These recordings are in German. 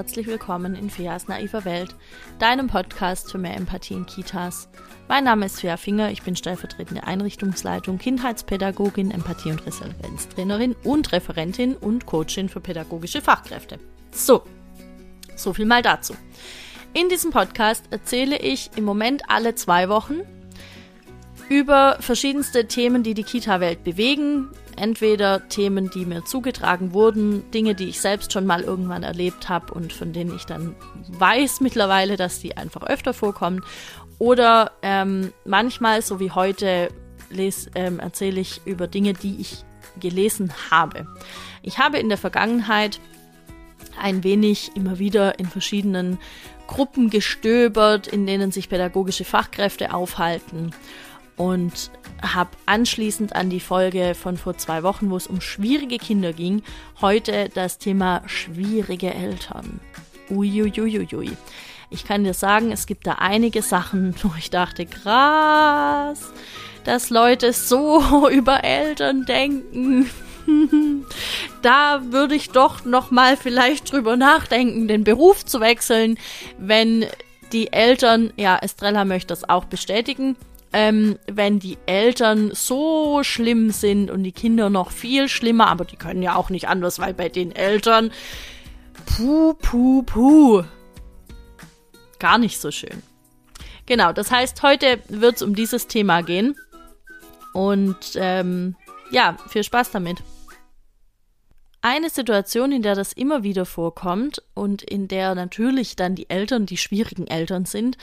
herzlich willkommen in Feas naiver Welt, deinem Podcast für mehr Empathie in Kitas. Mein Name ist Fea Finger, ich bin stellvertretende Einrichtungsleitung, Kindheitspädagogin, Empathie- und Resilienztrainerin und Referentin und Coachin für pädagogische Fachkräfte. So, so viel mal dazu. In diesem Podcast erzähle ich im Moment alle zwei Wochen über verschiedenste Themen, die die Kita-Welt bewegen, entweder Themen, die mir zugetragen wurden, Dinge, die ich selbst schon mal irgendwann erlebt habe und von denen ich dann weiß mittlerweile, dass die einfach öfter vorkommen. Oder ähm, manchmal, so wie heute, ähm, erzähle ich über Dinge, die ich gelesen habe. Ich habe in der Vergangenheit ein wenig immer wieder in verschiedenen Gruppen gestöbert, in denen sich pädagogische Fachkräfte aufhalten und habe anschließend an die Folge von vor zwei Wochen, wo es um schwierige Kinder ging, heute das Thema schwierige Eltern. Uiuiuiui. Ich kann dir sagen, es gibt da einige Sachen, wo ich dachte, krass, dass Leute so über Eltern denken. da würde ich doch noch mal vielleicht drüber nachdenken, den Beruf zu wechseln, wenn die Eltern, ja, Estrella möchte das auch bestätigen, ähm, wenn die Eltern so schlimm sind und die Kinder noch viel schlimmer, aber die können ja auch nicht anders, weil bei den Eltern, puh, puh, puh, gar nicht so schön. Genau, das heißt, heute wird es um dieses Thema gehen. Und ähm, ja, viel Spaß damit. Eine Situation, in der das immer wieder vorkommt und in der natürlich dann die Eltern die schwierigen Eltern sind,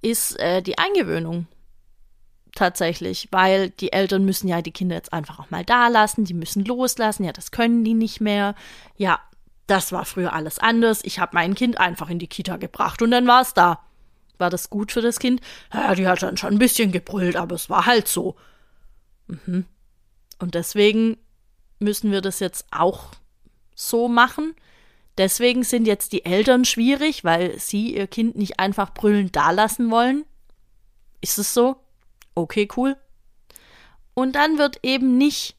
ist äh, die Eingewöhnung tatsächlich, weil die Eltern müssen ja die Kinder jetzt einfach auch mal da lassen, die müssen loslassen, ja, das können die nicht mehr. Ja, das war früher alles anders. Ich habe mein Kind einfach in die Kita gebracht und dann war es da. War das gut für das Kind? Ja, die hat dann schon ein bisschen gebrüllt, aber es war halt so. Mhm. Und deswegen müssen wir das jetzt auch so machen. Deswegen sind jetzt die Eltern schwierig, weil sie ihr Kind nicht einfach brüllend dalassen wollen. Ist es so? Okay, cool. Und dann wird eben nicht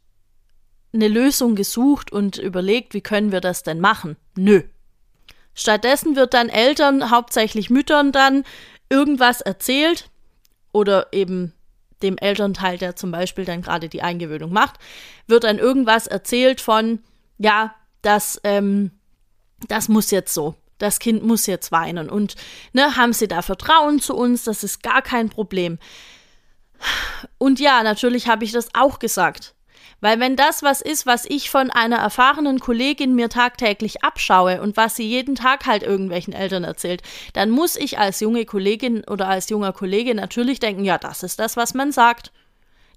eine Lösung gesucht und überlegt, wie können wir das denn machen? Nö. Stattdessen wird dann Eltern, hauptsächlich Müttern, dann irgendwas erzählt oder eben dem Elternteil, der zum Beispiel dann gerade die Eingewöhnung macht, wird dann irgendwas erzählt von, ja, das, ähm, das muss jetzt so. Das Kind muss jetzt weinen. Und ne, haben Sie da Vertrauen zu uns? Das ist gar kein Problem. Und ja, natürlich habe ich das auch gesagt. Weil wenn das was ist, was ich von einer erfahrenen Kollegin mir tagtäglich abschaue und was sie jeden Tag halt irgendwelchen Eltern erzählt, dann muss ich als junge Kollegin oder als junger Kollege natürlich denken, ja, das ist das, was man sagt.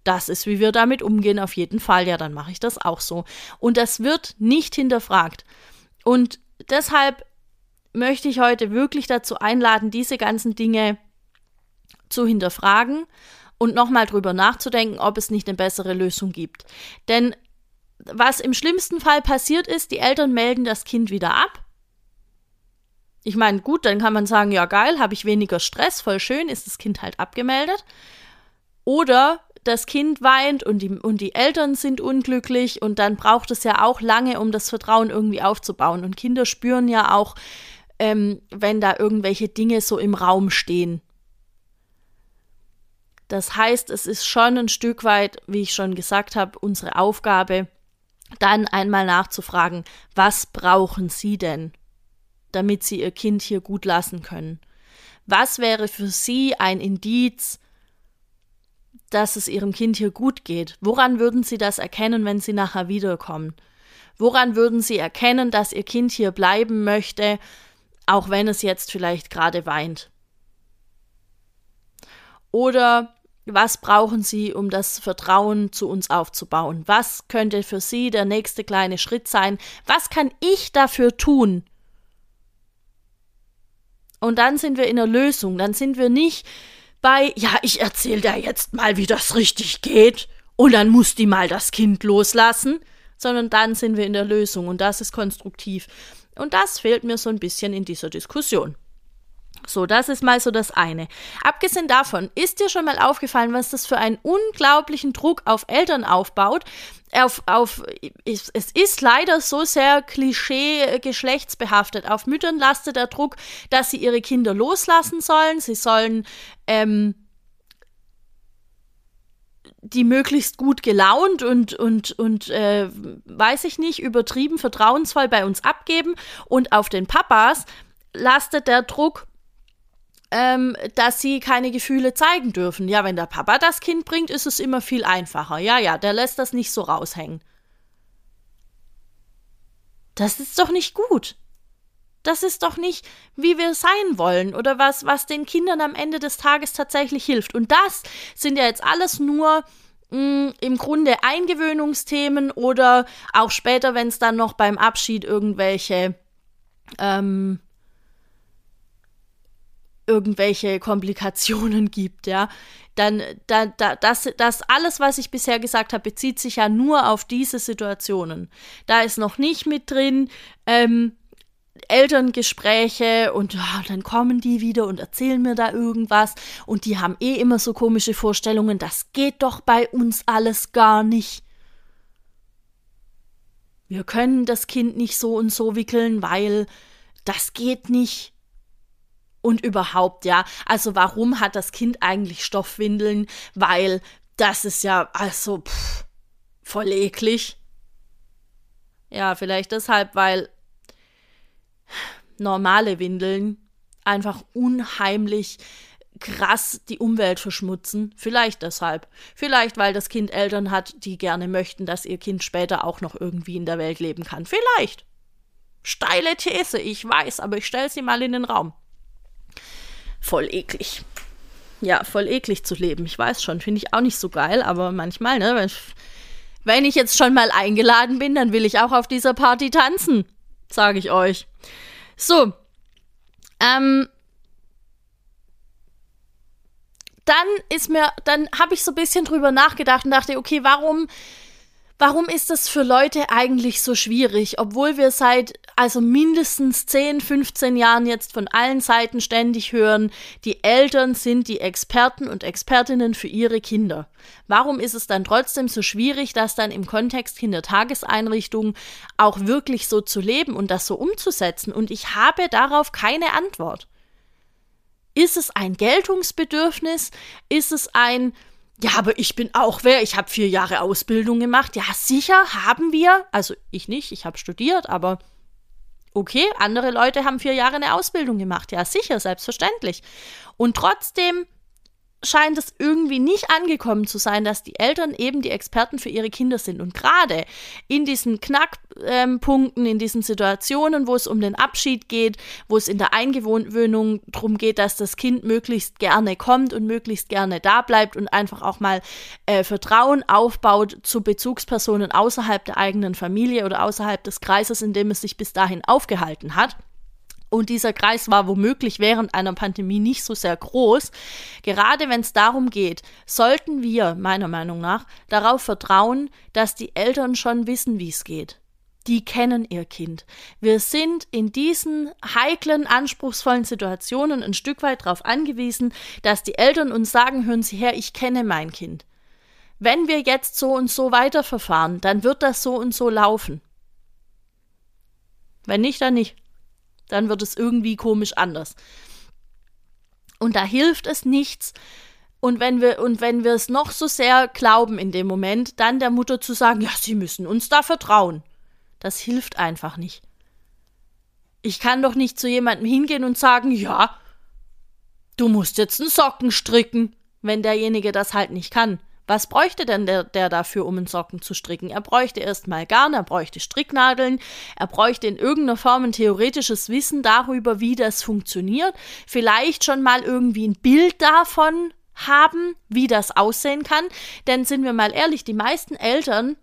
Das ist, wie wir damit umgehen, auf jeden Fall. Ja, dann mache ich das auch so. Und das wird nicht hinterfragt. Und deshalb möchte ich heute wirklich dazu einladen, diese ganzen Dinge zu hinterfragen und nochmal drüber nachzudenken, ob es nicht eine bessere Lösung gibt. Denn was im schlimmsten Fall passiert ist, die Eltern melden das Kind wieder ab. Ich meine, gut, dann kann man sagen, ja geil, habe ich weniger Stress, voll schön, ist das Kind halt abgemeldet. Oder das Kind weint und die, und die Eltern sind unglücklich und dann braucht es ja auch lange, um das Vertrauen irgendwie aufzubauen. Und Kinder spüren ja auch, ähm, wenn da irgendwelche Dinge so im Raum stehen. Das heißt, es ist schon ein Stück weit, wie ich schon gesagt habe, unsere Aufgabe, dann einmal nachzufragen, was brauchen Sie denn, damit Sie Ihr Kind hier gut lassen können? Was wäre für Sie ein Indiz, dass es Ihrem Kind hier gut geht? Woran würden Sie das erkennen, wenn Sie nachher wiederkommen? Woran würden Sie erkennen, dass Ihr Kind hier bleiben möchte, auch wenn es jetzt vielleicht gerade weint? Oder was brauchen Sie, um das Vertrauen zu uns aufzubauen? Was könnte für Sie der nächste kleine Schritt sein? Was kann ich dafür tun? Und dann sind wir in der Lösung. Dann sind wir nicht bei, ja, ich erzähle dir jetzt mal, wie das richtig geht. Und dann muss die mal das Kind loslassen. Sondern dann sind wir in der Lösung. Und das ist konstruktiv. Und das fehlt mir so ein bisschen in dieser Diskussion. So, das ist mal so das eine. Abgesehen davon, ist dir schon mal aufgefallen, was das für einen unglaublichen Druck auf Eltern aufbaut? Auf, auf, es ist leider so sehr klischee geschlechtsbehaftet. Auf Müttern lastet der Druck, dass sie ihre Kinder loslassen sollen. Sie sollen ähm, die möglichst gut gelaunt und, und, und äh, weiß ich nicht, übertrieben vertrauensvoll bei uns abgeben. Und auf den Papas lastet der Druck, ähm, dass sie keine Gefühle zeigen dürfen. Ja, wenn der Papa das Kind bringt, ist es immer viel einfacher. Ja, ja, der lässt das nicht so raushängen. Das ist doch nicht gut. Das ist doch nicht, wie wir sein wollen oder was, was den Kindern am Ende des Tages tatsächlich hilft. Und das sind ja jetzt alles nur mh, mm, im Grunde Eingewöhnungsthemen oder auch später, wenn es dann noch beim Abschied irgendwelche ähm, irgendwelche Komplikationen gibt, ja, dann da, da, das, das alles, was ich bisher gesagt habe, bezieht sich ja nur auf diese Situationen. Da ist noch nicht mit drin, ähm, Elterngespräche und oh, dann kommen die wieder und erzählen mir da irgendwas und die haben eh immer so komische Vorstellungen, das geht doch bei uns alles gar nicht. Wir können das Kind nicht so und so wickeln, weil das geht nicht. Und überhaupt, ja, also warum hat das Kind eigentlich Stoffwindeln? Weil das ist ja, also, pff, voll eklig. Ja, vielleicht deshalb, weil normale Windeln einfach unheimlich krass die Umwelt verschmutzen. Vielleicht deshalb. Vielleicht, weil das Kind Eltern hat, die gerne möchten, dass ihr Kind später auch noch irgendwie in der Welt leben kann. Vielleicht. Steile These, ich weiß, aber ich stelle sie mal in den Raum voll eklig. Ja, voll eklig zu leben. Ich weiß schon, finde ich auch nicht so geil, aber manchmal, ne, wenn, wenn ich jetzt schon mal eingeladen bin, dann will ich auch auf dieser Party tanzen, sage ich euch. So, ähm, dann ist mir, dann habe ich so ein bisschen drüber nachgedacht und dachte, okay, warum Warum ist das für Leute eigentlich so schwierig, obwohl wir seit also mindestens 10, 15 Jahren jetzt von allen Seiten ständig hören, die Eltern sind die Experten und Expertinnen für ihre Kinder. Warum ist es dann trotzdem so schwierig, das dann im Kontext Kindertageseinrichtungen auch wirklich so zu leben und das so umzusetzen? Und ich habe darauf keine Antwort. Ist es ein Geltungsbedürfnis? Ist es ein ja, aber ich bin auch wer, ich habe vier Jahre Ausbildung gemacht. Ja, sicher haben wir. Also ich nicht, ich habe studiert, aber okay, andere Leute haben vier Jahre eine Ausbildung gemacht. Ja, sicher, selbstverständlich. Und trotzdem scheint es irgendwie nicht angekommen zu sein, dass die Eltern eben die Experten für ihre Kinder sind. Und gerade in diesen Knackpunkten, in diesen Situationen, wo es um den Abschied geht, wo es in der Eingewöhnung darum geht, dass das Kind möglichst gerne kommt und möglichst gerne da bleibt und einfach auch mal äh, Vertrauen aufbaut zu Bezugspersonen außerhalb der eigenen Familie oder außerhalb des Kreises, in dem es sich bis dahin aufgehalten hat und dieser Kreis war womöglich während einer Pandemie nicht so sehr groß. Gerade wenn es darum geht, sollten wir, meiner Meinung nach, darauf vertrauen, dass die Eltern schon wissen, wie es geht. Die kennen ihr Kind. Wir sind in diesen heiklen, anspruchsvollen Situationen ein Stück weit darauf angewiesen, dass die Eltern uns sagen, hören Sie her, ich kenne mein Kind. Wenn wir jetzt so und so weiterverfahren, dann wird das so und so laufen. Wenn nicht, dann nicht dann wird es irgendwie komisch anders. Und da hilft es nichts. Und wenn wir, und wenn wir es noch so sehr glauben in dem Moment, dann der Mutter zu sagen, ja, sie müssen uns da vertrauen. Das hilft einfach nicht. Ich kann doch nicht zu jemandem hingehen und sagen, ja, du musst jetzt einen Socken stricken, wenn derjenige das halt nicht kann. Was bräuchte denn der, der dafür, um einen Socken zu stricken? Er bräuchte erstmal Garn, er bräuchte Stricknadeln, er bräuchte in irgendeiner Form ein theoretisches Wissen darüber, wie das funktioniert. Vielleicht schon mal irgendwie ein Bild davon haben, wie das aussehen kann. Denn sind wir mal ehrlich, die meisten Eltern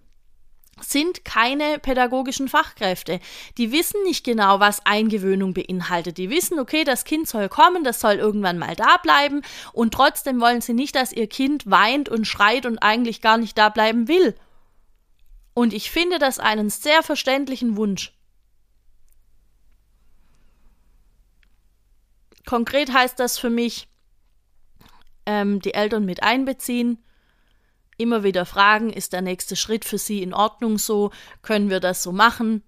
sind keine pädagogischen Fachkräfte. Die wissen nicht genau, was Eingewöhnung beinhaltet. Die wissen, okay, das Kind soll kommen, das soll irgendwann mal da bleiben und trotzdem wollen sie nicht, dass ihr Kind weint und schreit und eigentlich gar nicht da bleiben will. Und ich finde das einen sehr verständlichen Wunsch. Konkret heißt das für mich, ähm, die Eltern mit einbeziehen, immer wieder fragen, ist der nächste Schritt für sie in Ordnung so, können wir das so machen?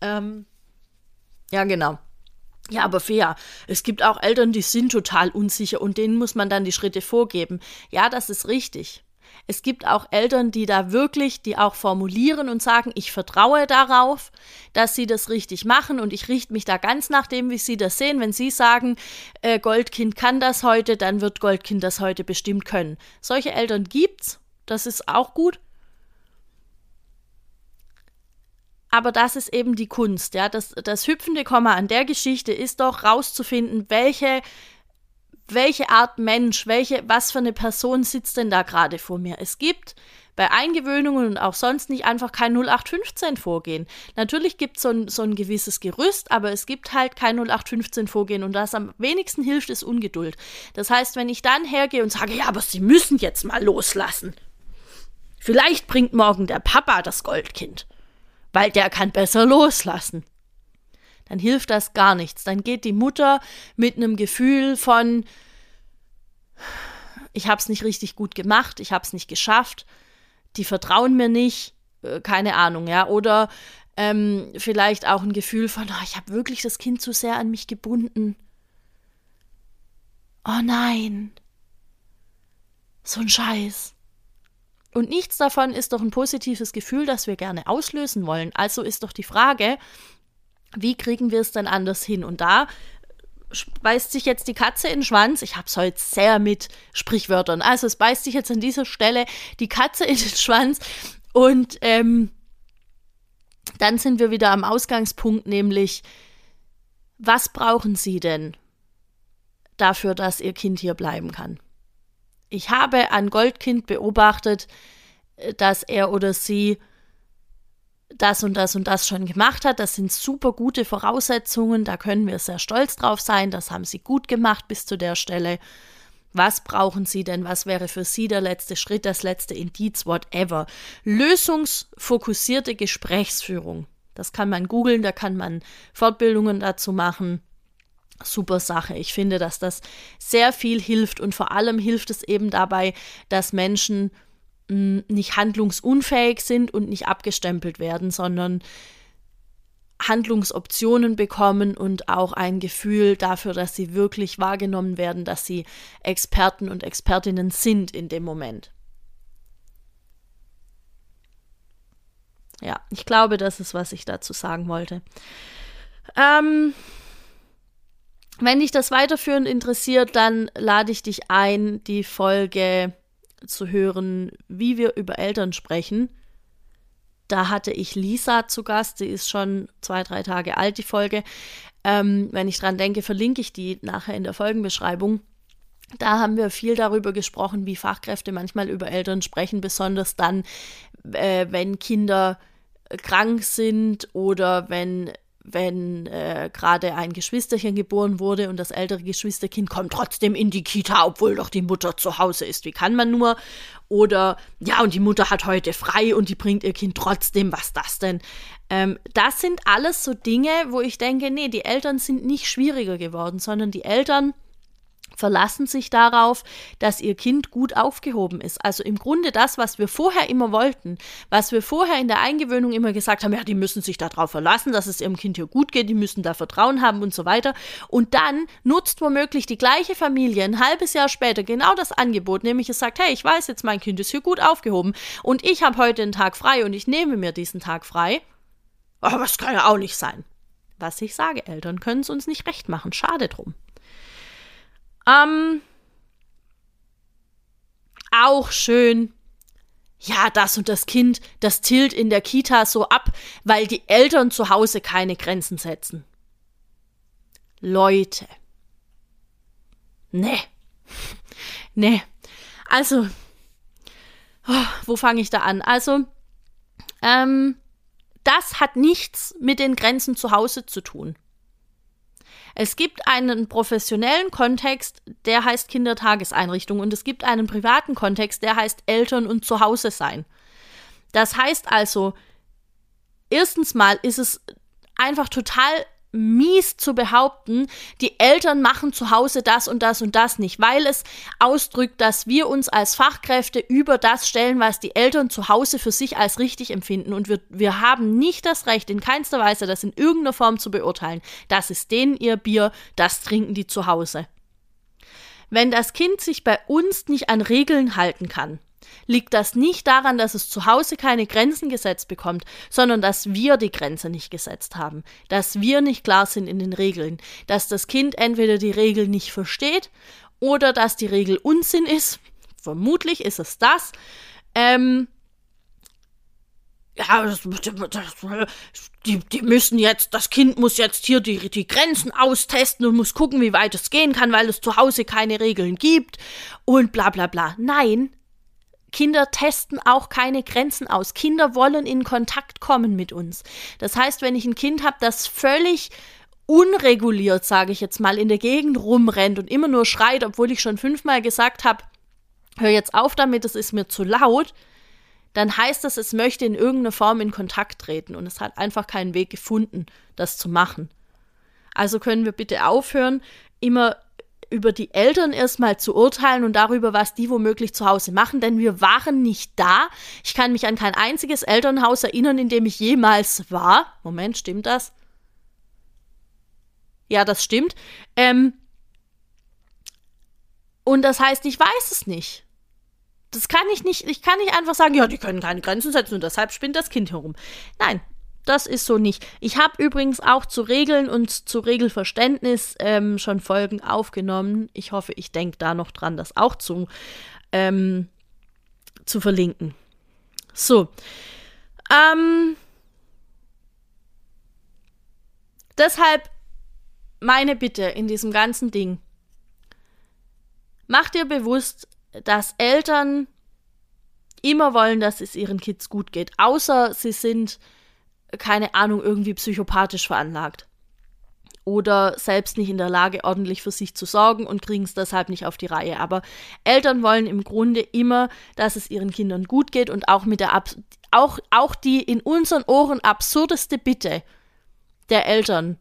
Ähm, ja, genau. Ja, aber fair. Es gibt auch Eltern, die sind total unsicher und denen muss man dann die Schritte vorgeben. Ja, das ist richtig. Es gibt auch Eltern, die da wirklich, die auch formulieren und sagen, ich vertraue darauf, dass sie das richtig machen und ich richte mich da ganz nach dem, wie sie das sehen. Wenn sie sagen, äh, Goldkind kann das heute, dann wird Goldkind das heute bestimmt können. Solche Eltern gibt's. Das ist auch gut. Aber das ist eben die Kunst, ja. Das, das hüpfende Komma an der Geschichte ist doch rauszufinden, welche, welche Art Mensch, welche, was für eine Person sitzt denn da gerade vor mir. Es gibt bei Eingewöhnungen und auch sonst nicht einfach kein 0815 Vorgehen. Natürlich gibt es so ein, so ein gewisses Gerüst, aber es gibt halt kein 0815 Vorgehen und das am wenigsten hilft, ist Ungeduld. Das heißt, wenn ich dann hergehe und sage, ja, aber Sie müssen jetzt mal loslassen. Vielleicht bringt morgen der Papa das Goldkind weil der kann besser loslassen. Dann hilft das gar nichts. Dann geht die Mutter mit einem Gefühl von, ich habe es nicht richtig gut gemacht, ich habe es nicht geschafft, die vertrauen mir nicht, äh, keine Ahnung, ja, oder ähm, vielleicht auch ein Gefühl von, oh, ich habe wirklich das Kind zu sehr an mich gebunden. Oh nein, so ein Scheiß. Und nichts davon ist doch ein positives Gefühl, das wir gerne auslösen wollen. Also ist doch die Frage, wie kriegen wir es dann anders hin? Und da beißt sich jetzt die Katze in den Schwanz. Ich habe es heute sehr mit Sprichwörtern. Also es beißt sich jetzt an dieser Stelle die Katze in den Schwanz. Und ähm, dann sind wir wieder am Ausgangspunkt, nämlich, was brauchen Sie denn dafür, dass Ihr Kind hier bleiben kann? Ich habe an Goldkind beobachtet, äh, dass er oder sie das und das und das schon gemacht hat. Das sind super gute Voraussetzungen. Da können wir sehr stolz drauf sein. Das haben sie gut gemacht bis zu der Stelle. Was brauchen Sie denn? Was wäre für Sie der letzte Schritt, das letzte Indiz, whatever? Lösungsfokussierte Gesprächsführung. Das kann man googeln, da kann man Fortbildungen dazu machen super Sache. Ich finde, dass das sehr viel hilft und vor allem hilft es eben dabei, dass Menschen mh, hm, nicht handlungsunfähig sind und nicht abgestempelt werden, sondern Handlungsoptionen bekommen und auch ein Gefühl dafür, dass sie wirklich wahrgenommen werden, dass sie Experten und Expertinnen sind in dem Moment. Ja, ich glaube, das ist, was ich dazu sagen wollte. Ähm, wenn dich das weiterführend interessiert, dann lade ich dich ein, die Folge zu hören, wie wir über Eltern sprechen. Da hatte ich Lisa zu Gast, die ist schon zwei, drei Tage alt, die Folge. Ähm, wenn ich dran denke, verlinke ich die nachher in der Folgenbeschreibung. Da haben wir viel darüber gesprochen, wie Fachkräfte manchmal über Eltern sprechen, besonders dann, äh, wenn Kinder krank sind oder wenn wenn äh, gerade ein Geschwisterchen geboren wurde und das ältere Geschwisterkind kommt trotzdem in die Kita, obwohl doch die Mutter zu Hause ist. Wie kann man nur? Oder ja, und die Mutter hat heute frei und die bringt ihr Kind trotzdem. Was das denn? Ähm, das sind alles so Dinge, wo ich denke, nee, die Eltern sind nicht schwieriger geworden, sondern die Eltern verlassen sich darauf, dass ihr Kind gut aufgehoben ist. Also im Grunde das, was wir vorher immer wollten, was wir vorher in der Eingewöhnung immer gesagt haben, ja, die müssen sich darauf verlassen, dass es ihrem Kind hier gut geht, die müssen da Vertrauen haben und so weiter. Und dann nutzt womöglich die gleiche Familie ein halbes Jahr später genau das Angebot, nämlich es sagt, hey, ich weiß jetzt, mein Kind ist hier gut aufgehoben und ich habe heute einen Tag frei und ich nehme mir diesen Tag frei. Aber das kann ja auch nicht sein. Was ich sage, Eltern können es uns nicht recht machen. Schade drum. Ähm, auch schön. Ja, das und das Kind, das tilt in der Kita so ab, weil die Eltern zu Hause keine Grenzen setzen. Leute. Nee. Nee. Also, oh, wo fange ich da an? Also, ähm, das hat nichts mit den Grenzen zu Hause zu tun. Es gibt einen professionellen Kontext, der heißt Kindertageseinrichtung und es gibt einen privaten Kontext, der heißt Eltern und Zuhause sein. Das heißt also, erstens mal ist es einfach total mies zu behaupten, die Eltern machen zu Hause das und das und das nicht, weil es ausdrückt, dass wir uns als Fachkräfte über das stellen, was die Eltern zu Hause für sich als richtig empfinden. Und wir, wir haben nicht das Recht, in keinster Weise das in irgendeiner Form zu beurteilen. Das ist denen ihr Bier, das trinken die zu Hause. Wenn das Kind sich bei uns nicht an Regeln halten kann, liegt das nicht daran, dass es zu Hause keine Grenzen gesetzt bekommt, sondern dass wir die Grenze nicht gesetzt haben, dass wir nicht klar sind in den Regeln, dass das Kind entweder die Regel nicht versteht oder dass die Regel Unsinn ist. Vermutlich ist es das. Ähm, ja, das, das, die, die müssen jetzt, das Kind muss jetzt hier die, die Grenzen austesten und muss gucken, wie weit es gehen kann, weil es zu Hause keine Regeln gibt und bla bla bla. Nein, Kinder testen auch keine Grenzen aus. Kinder wollen in Kontakt kommen mit uns. Das heißt, wenn ich ein Kind habe, das völlig unreguliert, sage ich jetzt mal, in der Gegend rumrennt und immer nur schreit, obwohl ich schon fünfmal gesagt habe, hör jetzt auf damit, es ist mir zu laut, dann heißt das, es möchte in irgendeiner Form in Kontakt treten und es hat einfach keinen Weg gefunden, das zu machen. Also können wir bitte aufhören, immer über die Eltern erstmal zu urteilen und darüber, was die womöglich zu Hause machen, denn wir waren nicht da. Ich kann mich an kein einziges Elternhaus erinnern, in dem ich jemals war. Moment, stimmt das? Ja, das stimmt. Ähm, und das heißt, ich weiß es nicht. Das kann ich nicht, ich kann nicht einfach sagen, ja, die können keine Grenzen setzen und deshalb spinnt das Kind herum. Nein, das ist so nicht. Ich habe übrigens auch zu Regeln und zu Regelverständnis ähm, schon Folgen aufgenommen. Ich hoffe, ich denke da noch dran, das auch zu, ähm, zu verlinken. So. Ähm, deshalb meine Bitte in diesem ganzen Ding. Mach dir bewusst, dass Eltern immer wollen, dass es ihren Kids gut geht, außer sie sind keine Ahnung, irgendwie psychopathisch veranlagt. Oder selbst nicht in der Lage, ordentlich für sich zu sorgen und kriegen es deshalb nicht auf die Reihe. Aber Eltern wollen im Grunde immer, dass es ihren Kindern gut geht und auch mit der Ab auch, auch die in unseren Ohren absurdeste Bitte der Eltern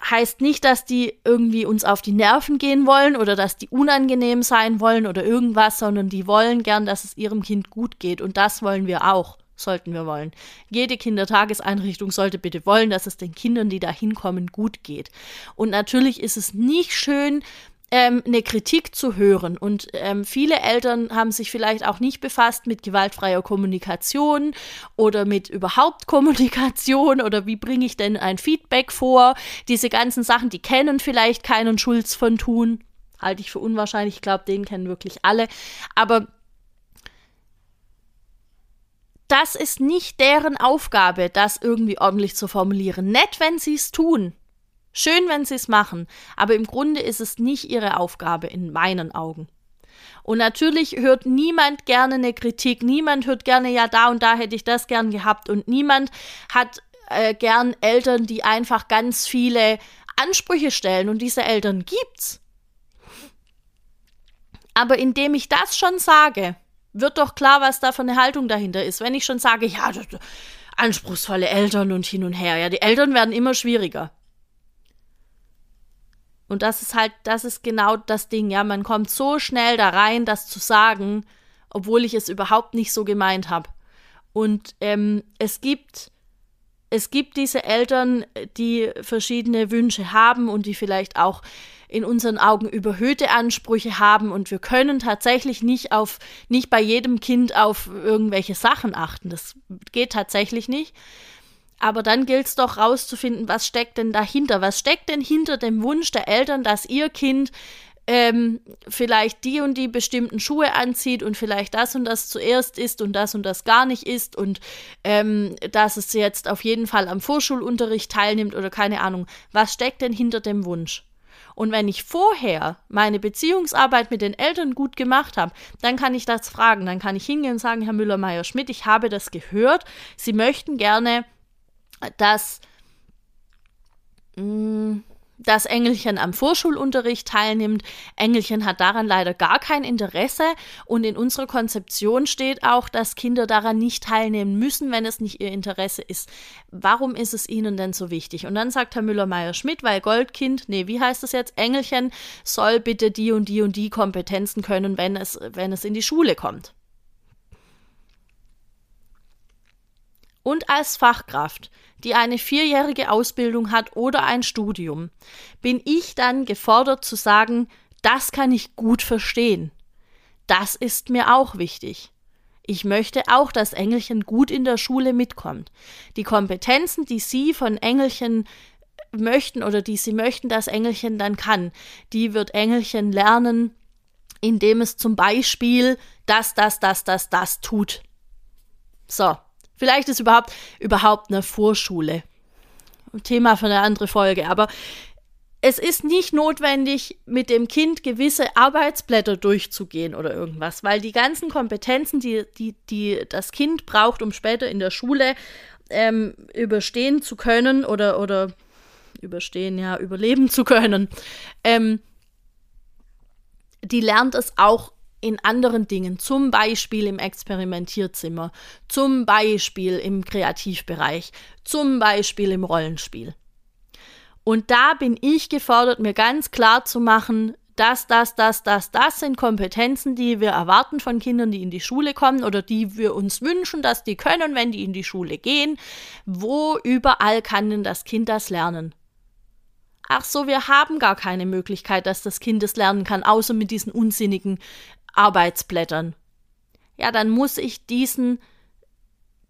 heißt nicht, dass die irgendwie uns auf die Nerven gehen wollen oder dass die unangenehm sein wollen oder irgendwas, sondern die wollen gern, dass es ihrem Kind gut geht und das wollen wir auch sollten wir wollen. Jede Kindertageseinrichtung sollte bitte wollen, dass es den Kindern, die da hinkommen, gut geht. Und natürlich ist es nicht schön, ähm, eine Kritik zu hören. Und ähm, viele Eltern haben sich vielleicht auch nicht befasst mit gewaltfreier Kommunikation oder mit überhaupt Kommunikation oder wie bringe ich denn ein Feedback vor. Diese ganzen Sachen, die kennen vielleicht keinen Schulz von tun. Halte ich für unwahrscheinlich. Ich glaube, den kennen wirklich alle. Aber das ist nicht deren Aufgabe, das irgendwie ordentlich zu formulieren. Nett, wenn sie es tun. Schön, wenn sie es machen. Aber im Grunde ist es nicht ihre Aufgabe in meinen Augen. Und natürlich hört niemand gerne eine Kritik. Niemand hört gerne, ja, da und da hätte ich das gern gehabt. Und niemand hat äh, gern Eltern, die einfach ganz viele Ansprüche stellen. Und diese Eltern gibt's. Aber indem ich das schon sage, wird doch klar, was da für eine Haltung dahinter ist. Wenn ich schon sage, ja, anspruchsvolle Eltern und hin und her, ja, die Eltern werden immer schwieriger. Und das ist halt, das ist genau das Ding, ja, man kommt so schnell da rein, das zu sagen, obwohl ich es überhaupt nicht so gemeint habe. Und ähm, es gibt es gibt diese Eltern, die verschiedene Wünsche haben und die vielleicht auch in unseren Augen überhöhte Ansprüche haben und wir können tatsächlich nicht auf, nicht bei jedem Kind auf irgendwelche Sachen achten. Das geht tatsächlich nicht. Aber dann gilt es doch rauszufinden, was steckt denn dahinter? Was steckt denn hinter dem Wunsch der Eltern, dass ihr Kind ähm, vielleicht die und die bestimmten Schuhe anzieht und vielleicht das und das zuerst ist und das und das gar nicht ist und ähm, dass es jetzt auf jeden Fall am Vorschulunterricht teilnimmt oder keine Ahnung. Was steckt denn hinter dem Wunsch? Und wenn ich vorher meine Beziehungsarbeit mit den Eltern gut gemacht habe, dann kann ich das fragen. Dann kann ich hingehen und sagen, Herr Müller-Meyer-Schmidt, ich habe das gehört. Sie möchten gerne, dass. Mh, hm, dass Engelchen am Vorschulunterricht teilnimmt. Engelchen hat daran leider gar kein Interesse und in unserer Konzeption steht auch, dass Kinder daran nicht teilnehmen müssen, wenn es nicht ihr Interesse ist. Warum ist es ihnen denn so wichtig? Und dann sagt Herr Müller-Meyer-Schmidt, weil Goldkind, nee, wie heißt es jetzt? Engelchen soll bitte die und die und die Kompetenzen können, wenn es, wenn es in die Schule kommt. Und als Fachkraft die eine vierjährige Ausbildung hat oder ein Studium, bin ich dann gefordert zu sagen, das kann ich gut verstehen. Das ist mir auch wichtig. Ich möchte auch, dass Engelchen gut in der Schule mitkommt. Die Kompetenzen, die Sie von Engelchen möchten oder die Sie möchten, dass Engelchen dann kann, die wird Engelchen lernen, indem es zum Beispiel das, das, das, das, das tut. So, Vielleicht ist überhaupt, überhaupt eine Vorschule. Thema für eine andere Folge. Aber es ist nicht notwendig, mit dem Kind gewisse Arbeitsblätter durchzugehen oder irgendwas, weil die ganzen Kompetenzen, die, die, die das Kind braucht, um später in der Schule ähm, überstehen zu können oder, oder überstehen, ja, überleben zu können, ähm, die lernt es auch in anderen Dingen, zum Beispiel im Experimentierzimmer, zum Beispiel im Kreativbereich, zum Beispiel im Rollenspiel. Und da bin ich gefordert, mir ganz klar zu machen, dass das, das, das, das sind Kompetenzen, die wir erwarten von Kindern, die in die Schule kommen oder die wir uns wünschen, dass die können, wenn die in die Schule gehen. Wo überall kann denn das Kind das lernen? Ach so, wir haben gar keine Möglichkeit, dass das Kind es lernen kann, außer mit diesen unsinnigen Arbeitsblättern. Ja, dann muss ich diesen,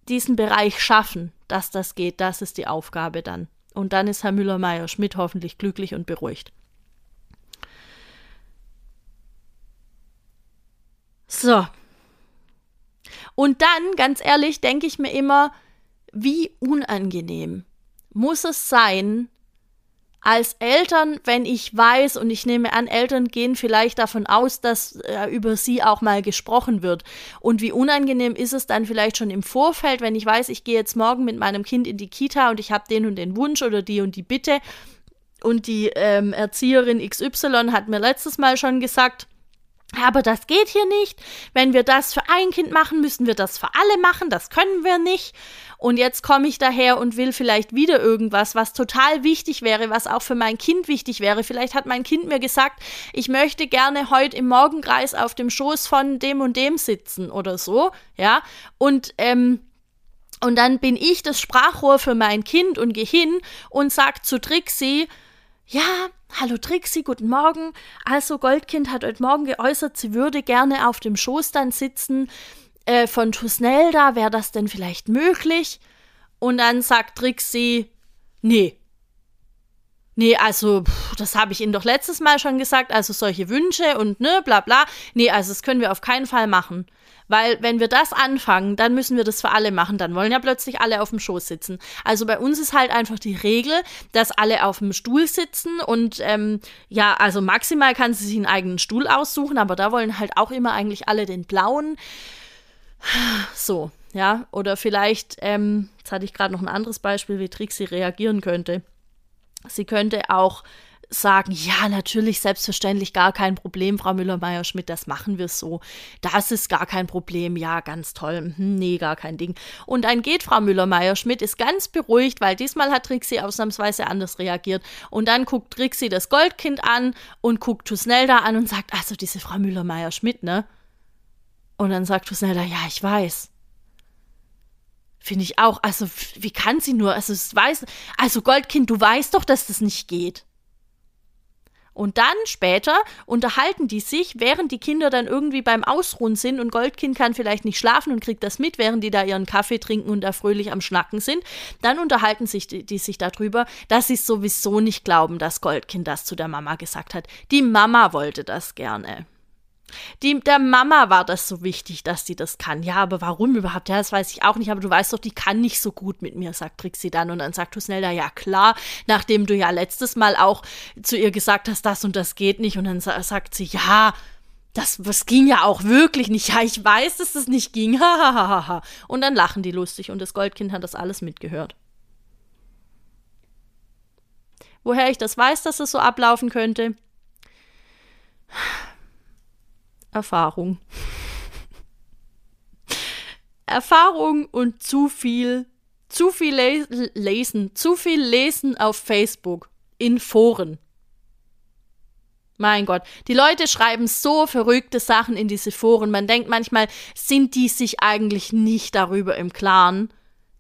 diesen Bereich schaffen, dass das geht. Das ist die Aufgabe dann. Und dann ist Herr Müller-Meyer-Schmidt hoffentlich glücklich und beruhigt. So. Und dann, ganz ehrlich, denke ich mir immer, wie unangenehm muss es sein, als Eltern, wenn ich weiß, und ich nehme an, Eltern gehen vielleicht davon aus, dass äh, über sie auch mal gesprochen wird. Und wie unangenehm ist es dann vielleicht schon im Vorfeld, wenn ich weiß, ich gehe jetzt morgen mit meinem Kind in die Kita und ich habe den und den Wunsch oder die und die Bitte. Und die ähm, Erzieherin XY hat mir letztes Mal schon gesagt, aber das geht hier nicht. Wenn wir das für ein Kind machen, müssen wir das für alle machen. Das können wir nicht. Und jetzt komme ich daher und will vielleicht wieder irgendwas, was total wichtig wäre, was auch für mein Kind wichtig wäre. Vielleicht hat mein Kind mir gesagt, ich möchte gerne heute im Morgenkreis auf dem Schoß von dem und dem sitzen oder so. Ja. Und, ähm, und dann bin ich das Sprachrohr für mein Kind und gehe hin und sag zu Trixie, ja, hallo Trixie, guten Morgen. Also Goldkind hat heute Morgen geäußert, sie würde gerne auf dem Schoß dann sitzen äh, von Tusnelda. Wäre das denn vielleicht möglich? Und dann sagt Trixie, nee. Nee, also, pff, das habe ich Ihnen doch letztes Mal schon gesagt, also solche Wünsche und ne, bla bla. Nee, also das können wir auf keinen Fall machen. Weil wenn wir das anfangen, dann müssen wir das für alle machen. Dann wollen ja plötzlich alle auf dem Schoß sitzen. Also bei uns ist halt einfach die Regel, dass alle auf dem Stuhl sitzen und ähm, ja, also maximal kann sie sich einen eigenen Stuhl aussuchen, aber da wollen halt auch immer eigentlich alle den blauen. So, ja, oder vielleicht, ähm, jetzt hatte ich gerade noch ein anderes Beispiel, wie Trixie reagieren könnte. Sie könnte auch sagen, ja, natürlich, selbstverständlich, gar kein Problem, Frau Müller-Meyer-Schmidt, das machen wir so. Das ist gar kein Problem, ja, ganz toll, hm, nee, gar kein Ding. Und dann geht Frau Müller-Meyer-Schmidt, ist ganz beruhigt, weil diesmal hat Trixie ausnahmsweise anders reagiert. Und dann guckt Trixie das Goldkind an und guckt Tusnelda an und sagt, also diese Frau Müller-Meyer-Schmidt, ne? Und dann sagt Tusnelda, ja, ich weiß. Finde ich auch. Also, wie kann sie nur? Also, es weiß, also Goldkind, du weißt doch, dass das nicht geht. Und dann später unterhalten die sich, während die Kinder dann irgendwie beim Ausruhen sind und Goldkind kann vielleicht nicht schlafen und kriegt das mit, während die da ihren Kaffee trinken und da fröhlich am Schnacken sind. Dann unterhalten sich die, die sich darüber, dass sie sowieso nicht glauben, dass Goldkind das zu der Mama gesagt hat. Die Mama wollte das gerne. Die, der Mama war das so wichtig, dass sie das kann. Ja, aber warum überhaupt? Ja, das weiß ich auch nicht. Aber du weißt doch, die kann nicht so gut mit mir, sagt Trixie dann. Und dann sagt Tusnelda, ja klar, nachdem du ja letztes Mal auch zu ihr gesagt hast, das und das geht nicht. Und dann sagt sie, ja, das, das ging ja auch wirklich nicht. Ja, ich weiß, dass das nicht ging. Und dann lachen die lustig und das Goldkind hat das alles mitgehört. woher ich das weiß, dass es so ablaufen könnte? Erfahrung. Erfahrung und zu viel, zu viel lesen, zu viel lesen auf Facebook, in Foren. Mein Gott, die Leute schreiben so verrückte Sachen in diese Foren. Man denkt manchmal, sind die sich eigentlich nicht darüber im Klaren,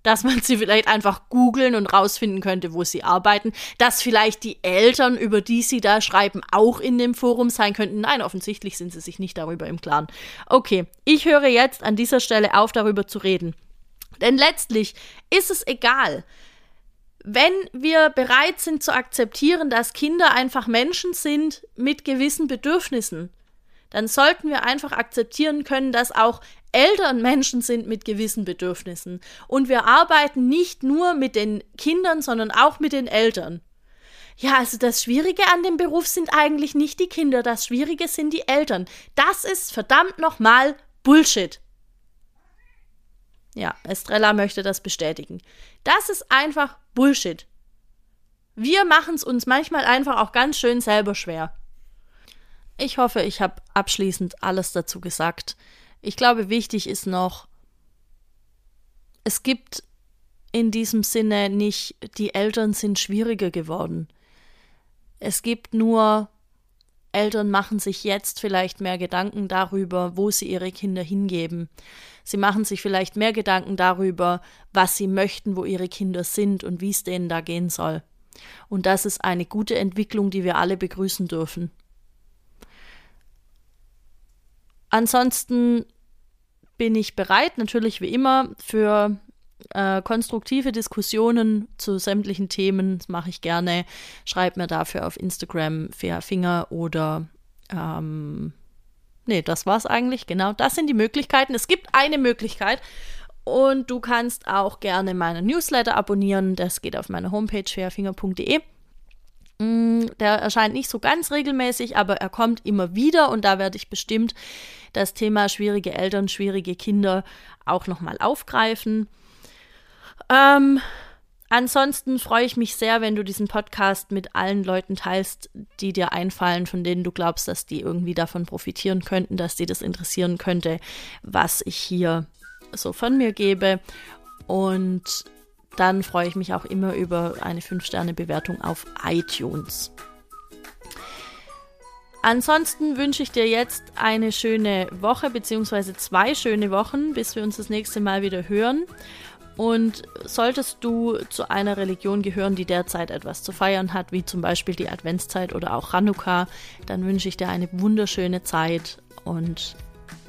dass man sie vielleicht einfach googeln und rausfinden könnte, wo sie arbeiten, dass vielleicht die Eltern, über die sie da schreiben, auch in dem Forum sein könnten. Nein, offensichtlich sind sie sich nicht darüber im Klaren. Okay, ich höre jetzt an dieser Stelle auf, darüber zu reden. Denn letztlich ist es egal, wenn wir bereit sind zu akzeptieren, dass Kinder einfach Menschen sind mit gewissen Bedürfnissen, dann sollten wir einfach akzeptieren können, dass auch Eltern Menschen sind mit gewissen Bedürfnissen. Und wir arbeiten nicht nur mit den Kindern, sondern auch mit den Eltern. Ja, also das Schwierige an dem Beruf sind eigentlich nicht die Kinder, das Schwierige sind die Eltern. Das ist verdammt nochmal Bullshit. Ja, Estrella möchte das bestätigen. Das ist einfach Bullshit. Wir machen es uns manchmal einfach auch ganz schön selber schwer. Ich hoffe, ich habe abschließend alles dazu gesagt. Ich glaube, wichtig ist noch, es gibt in diesem Sinne nicht, die Eltern sind schwieriger geworden. Es gibt nur, Eltern machen sich jetzt vielleicht mehr Gedanken darüber, wo sie ihre Kinder hingeben. Sie machen sich vielleicht mehr Gedanken darüber, was sie möchten, wo ihre Kinder sind und wie es denen da gehen soll. Und das ist eine gute Entwicklung, die wir alle begrüßen dürfen. Ansonsten bin ich bereit, natürlich wie immer, für äh, konstruktive Diskussionen zu sämtlichen Themen. Das mache ich gerne. Schreibt mir dafür auf Instagram Fair Finger oder ähm, Nee, das war's eigentlich. Genau, das sind die Möglichkeiten. Es gibt eine Möglichkeit. Und du kannst auch gerne meinen Newsletter abonnieren. Das geht auf meiner Homepage fairfinger.de. Mm, der erscheint nicht so ganz regelmäßig, aber er kommt immer wieder und da werde ich bestimmt das Thema schwierige Eltern, schwierige Kinder auch nochmal aufgreifen. Ähm, Ansonsten freue ich mich sehr, wenn du diesen Podcast mit allen Leuten teilst, die dir einfallen, von denen du glaubst, dass die irgendwie davon profitieren könnten, dass die das interessieren könnte, was ich hier so von mir gebe. Und dann freue ich mich auch immer über eine 5-Sterne-Bewertung auf iTunes. Ansonsten wünsche ich dir jetzt eine schöne Woche, beziehungsweise zwei schöne Wochen, bis wir uns das nächste Mal wieder hören. Und solltest du zu einer Religion gehören, die derzeit etwas zu feiern hat, wie zum Beispiel die Adventszeit oder auch Chanukka, dann wünsche ich dir eine wunderschöne Zeit und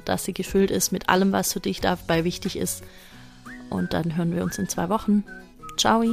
dass sie gefüllt ist mit allem, was für dich dabei wichtig ist. Und dann hören wir uns in zwei Wochen. Ciao.